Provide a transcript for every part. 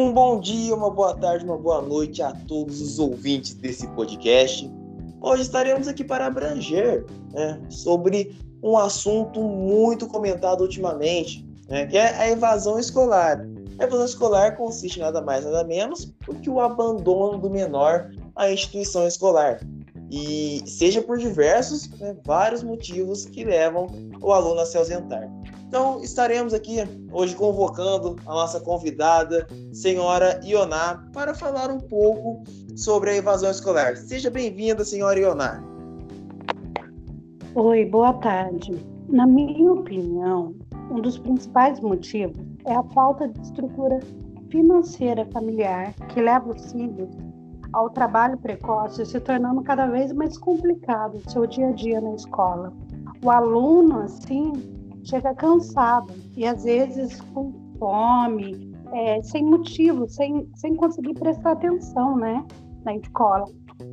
Um bom dia, uma boa tarde, uma boa noite a todos os ouvintes desse podcast. Hoje estaremos aqui para abranger né, sobre um assunto muito comentado ultimamente, né, que é a evasão escolar. A evasão escolar consiste nada mais nada menos do que o abandono do menor à instituição escolar. E seja por diversos, né, vários motivos que levam o aluno a se ausentar. Então, estaremos aqui hoje convocando a nossa convidada, senhora Ioná, para falar um pouco sobre a evasão escolar. Seja bem-vinda, senhora Ioná. Oi, boa tarde. Na minha opinião, um dos principais motivos é a falta de estrutura financeira familiar que leva os filhos ao trabalho precoce, se tornando cada vez mais complicado o seu dia a dia na escola. O aluno, assim, chega cansado e às vezes com fome, é, sem motivo, sem, sem conseguir prestar atenção né, na escola.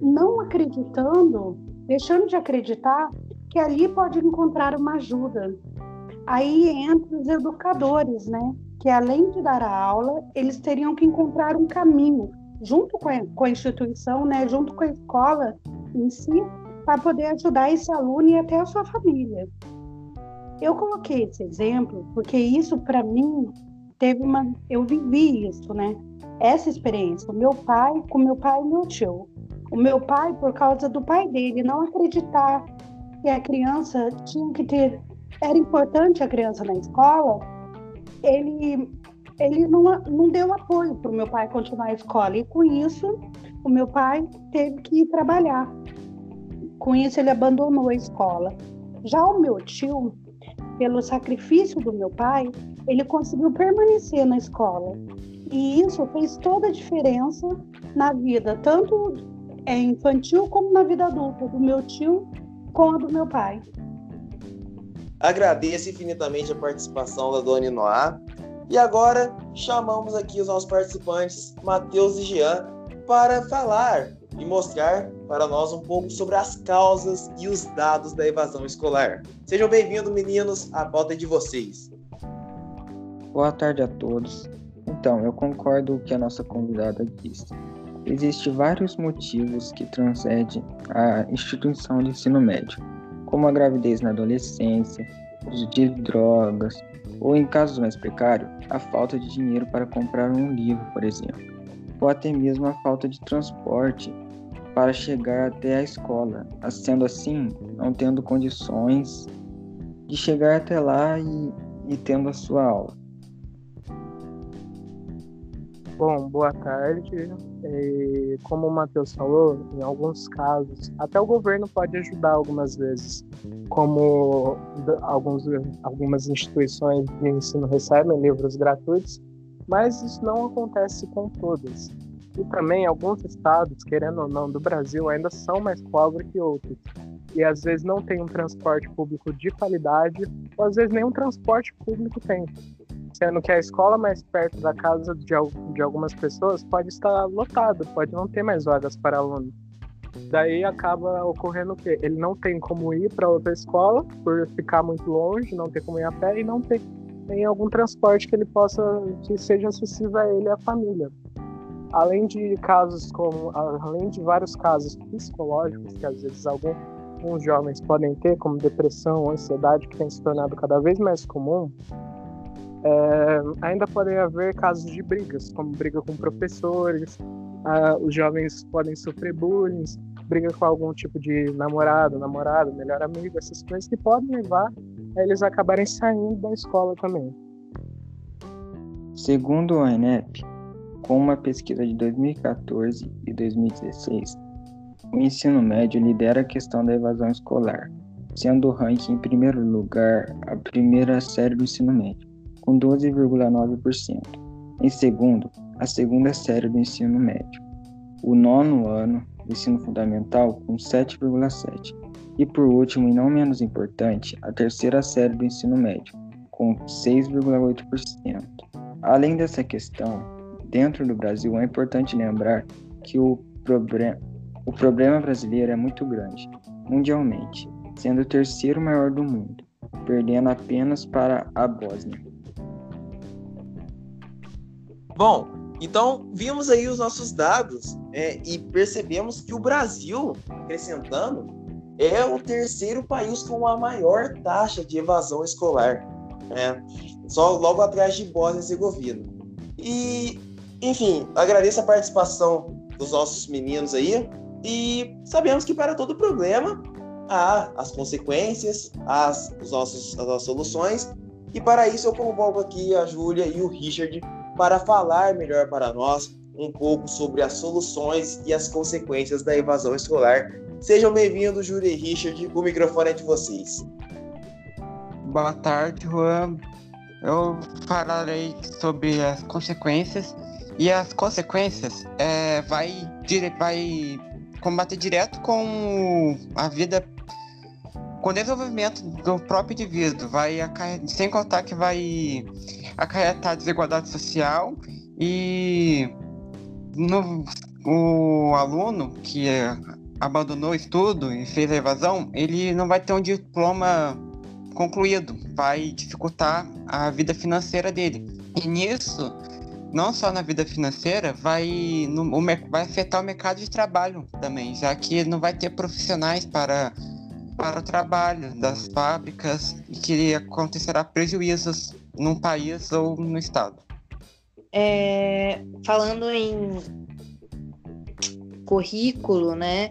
Não acreditando, deixando de acreditar que ali pode encontrar uma ajuda. Aí entra os educadores, né? Que além de dar a aula, eles teriam que encontrar um caminho junto com a, com a instituição, né? Junto com a escola em si, para poder ajudar esse aluno e até a sua família. Eu coloquei esse exemplo porque isso para mim teve uma, eu vivi isso, né? Essa experiência, o meu pai com meu pai e meu tio. O meu pai por causa do pai dele não acreditar que a criança tinha que ter, era importante a criança na escola, ele ele não, não deu apoio para o meu pai continuar a escola e com isso o meu pai teve que ir trabalhar. Com isso ele abandonou a escola. Já o meu tio pelo sacrifício do meu pai, ele conseguiu permanecer na escola. E isso fez toda a diferença na vida, tanto é, infantil como na vida adulta, do meu tio com a do meu pai. Agradeço infinitamente a participação da Dona Inoá. E agora chamamos aqui os nossos participantes, Matheus e Jean, para falar e mostrar para nós um pouco sobre as causas e os dados da evasão escolar. Sejam bem-vindos, meninos, à pauta de vocês. Boa tarde a todos. Então, eu concordo com o que a nossa convidada disse. Existem vários motivos que transcendem a instituição de ensino médio, como a gravidez na adolescência, uso de drogas, ou em casos mais precários, a falta de dinheiro para comprar um livro, por exemplo ou até mesmo a falta de transporte para chegar até a escola, sendo assim, não tendo condições de chegar até lá e, e tendo a sua aula. Bom, boa tarde. É, como o Matheus falou, em alguns casos, até o governo pode ajudar algumas vezes, como alguns, algumas instituições de ensino recebem livros gratuitos mas isso não acontece com todas. E também alguns estados, querendo ou não, do Brasil ainda são mais pobres que outros. E às vezes não tem um transporte público de qualidade, ou às vezes nenhum transporte público tem. Sendo que a escola mais perto da casa de, de algumas pessoas pode estar lotada, pode não ter mais vagas para alunos. Daí acaba ocorrendo o quê? Ele não tem como ir para outra escola por ficar muito longe, não ter como ir a pé e não ter em algum transporte que ele possa que seja acessível a ele e à família. Além de casos como além de vários casos psicológicos que às vezes alguns, alguns jovens podem ter, como depressão, ansiedade, que tem se tornado cada vez mais comum, é, ainda podem haver casos de brigas, como briga com professores, os jovens podem sofrer bullying, briga com algum tipo de namorado, namorado, melhor amigo, essas coisas que podem levar eles acabarem saindo da escola também. Segundo o INEP, com uma pesquisa de 2014 e 2016, o ensino médio lidera a questão da evasão escolar, sendo o ranking em primeiro lugar a primeira série do ensino médio, com 12,9%. Em segundo, a segunda série do ensino médio. O nono ano do ensino fundamental, com 7,7%. E por último, e não menos importante, a terceira série do ensino médio, com 6,8%. Além dessa questão, dentro do Brasil é importante lembrar que o, o problema brasileiro é muito grande, mundialmente, sendo o terceiro maior do mundo, perdendo apenas para a Bósnia. Bom, Então, vimos aí os nossos dados é, e percebemos que o Brasil, acrescentando, é o terceiro país com a maior taxa de evasão escolar. Né? Só logo atrás de Bósnia e Herzegovina. E, enfim, agradeço a participação dos nossos meninos aí. E sabemos que para todo problema há as consequências, as, os nossos, as nossas soluções. E para isso eu convoco aqui a Júlia e o Richard para falar melhor para nós um pouco sobre as soluções e as consequências da evasão escolar. Sejam bem-vindos, Júlia e Richard. O microfone é de vocês. Boa tarde, Juan. Eu falarei sobre as consequências e as consequências é, vai, vai combater direto com a vida, com o desenvolvimento do próprio indivíduo, vai sem contar que vai acarretar desigualdade social e no, o aluno que abandonou o estudo e fez a evasão, ele não vai ter um diploma concluído, vai dificultar a vida financeira dele. E nisso, não só na vida financeira, vai, no, vai afetar o mercado de trabalho também, já que não vai ter profissionais para, para o trabalho das fábricas e que acontecerá prejuízos num país ou no estado. É, falando em currículo, né?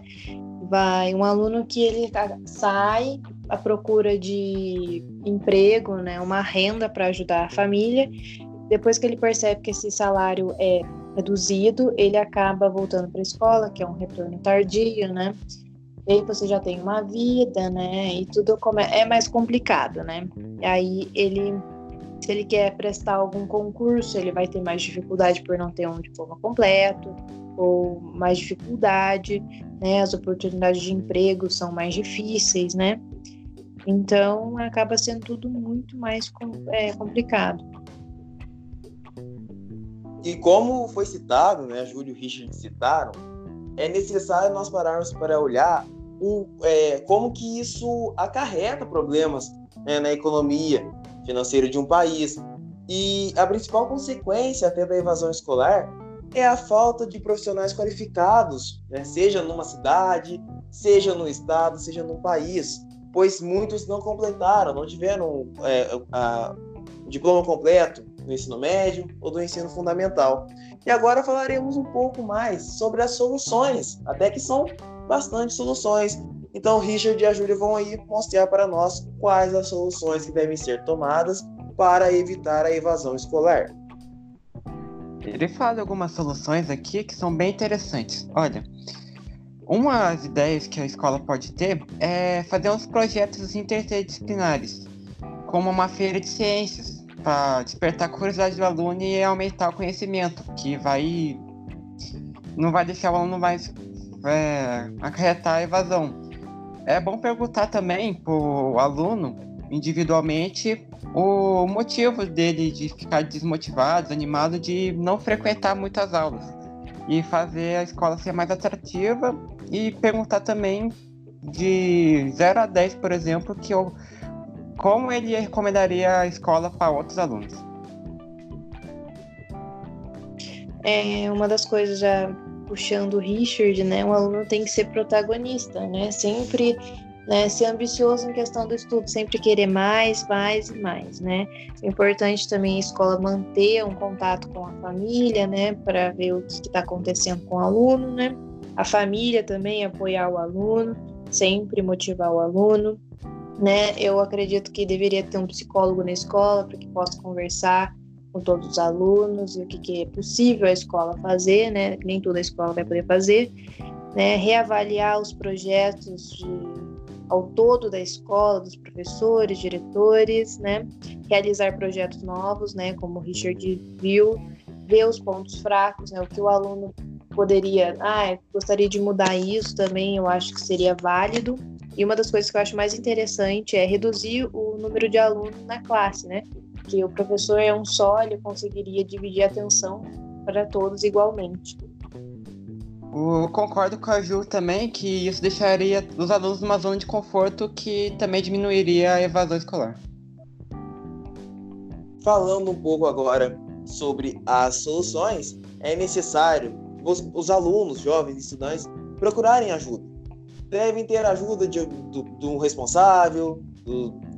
Vai um aluno que ele sai à procura de emprego, né? Uma renda para ajudar a família depois que ele percebe que esse salário é reduzido, ele acaba voltando para a escola, que é um retorno tardio, né? E aí você já tem uma vida, né? E tudo é mais complicado, né? E aí ele, se ele quer prestar algum concurso, ele vai ter mais dificuldade por não ter um diploma completo, ou mais dificuldade, né? As oportunidades de emprego são mais difíceis, né? Então acaba sendo tudo muito mais é, complicado. E como foi citado, né, Júlio e Richard citaram, é necessário nós pararmos para olhar o, é, como que isso acarreta problemas né, na economia financeira de um país. E a principal consequência até da evasão escolar é a falta de profissionais qualificados, né, seja numa cidade, seja no estado, seja no país, pois muitos não completaram, não tiveram é, a, o diploma completo, do ensino médio ou do ensino fundamental. E agora falaremos um pouco mais sobre as soluções, até que são bastante soluções. Então, Richard e a Júlia vão aí mostrar para nós quais as soluções que devem ser tomadas para evitar a evasão escolar. Ele fala algumas soluções aqui que são bem interessantes. Olha, uma das ideias que a escola pode ter é fazer uns projetos interdisciplinares, como uma feira de ciências, para despertar a curiosidade do aluno e aumentar o conhecimento, que vai não vai deixar o aluno mais é, acarretar a evasão. É bom perguntar também para o aluno individualmente o motivo dele de ficar desmotivado, desanimado de não frequentar muitas aulas e fazer a escola ser mais atrativa e perguntar também de 0 a 10, por exemplo, que eu como ele recomendaria a escola para outros alunos? É uma das coisas já puxando o Richard, né? Um aluno tem que ser protagonista, né? Sempre né, ser ambicioso em questão do estudo, sempre querer mais, mais e mais, né? É importante também a escola manter um contato com a família, né, para ver o que está acontecendo com o aluno, né? A família também apoiar o aluno, sempre motivar o aluno né? Eu acredito que deveria ter um psicólogo na escola para que possa conversar com todos os alunos e o que, que é possível a escola fazer, né? Nem toda a escola vai poder fazer, né? Reavaliar os projetos de, ao todo da escola, dos professores, diretores, né? Realizar projetos novos, né? Como o Richard viu, ver os pontos fracos, né? O que o aluno poderia, ah, gostaria de mudar isso também, eu acho que seria válido, e uma das coisas que eu acho mais interessante é reduzir o número de alunos na classe, né? Que o professor é um só, ele conseguiria dividir a atenção para todos igualmente. Eu concordo com a Ju também que isso deixaria os alunos numa zona de conforto que também diminuiria a evasão escolar. Falando um pouco agora sobre as soluções, é necessário os, os alunos, jovens, estudantes, procurarem ajuda. Devem ter ajuda de, um responsável,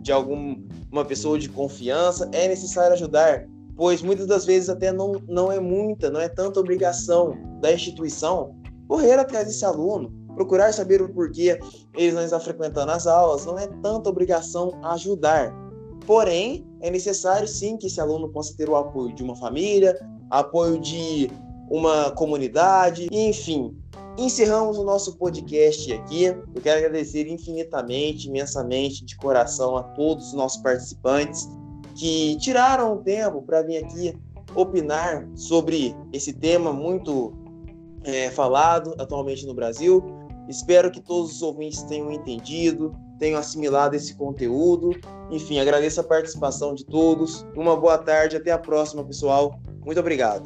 de alguma pessoa de confiança. É necessário ajudar, pois muitas das vezes até não, não é muita, não é tanta obrigação da instituição correr atrás desse aluno, procurar saber o porquê ele não está frequentando as aulas, não é tanta obrigação ajudar. Porém, é necessário sim que esse aluno possa ter o apoio de uma família, apoio de uma comunidade, enfim. Encerramos o nosso podcast aqui. Eu quero agradecer infinitamente, imensamente, de coração a todos os nossos participantes que tiraram o tempo para vir aqui opinar sobre esse tema muito é, falado atualmente no Brasil. Espero que todos os ouvintes tenham entendido, tenham assimilado esse conteúdo. Enfim, agradeço a participação de todos. Uma boa tarde, até a próxima, pessoal. Muito obrigado.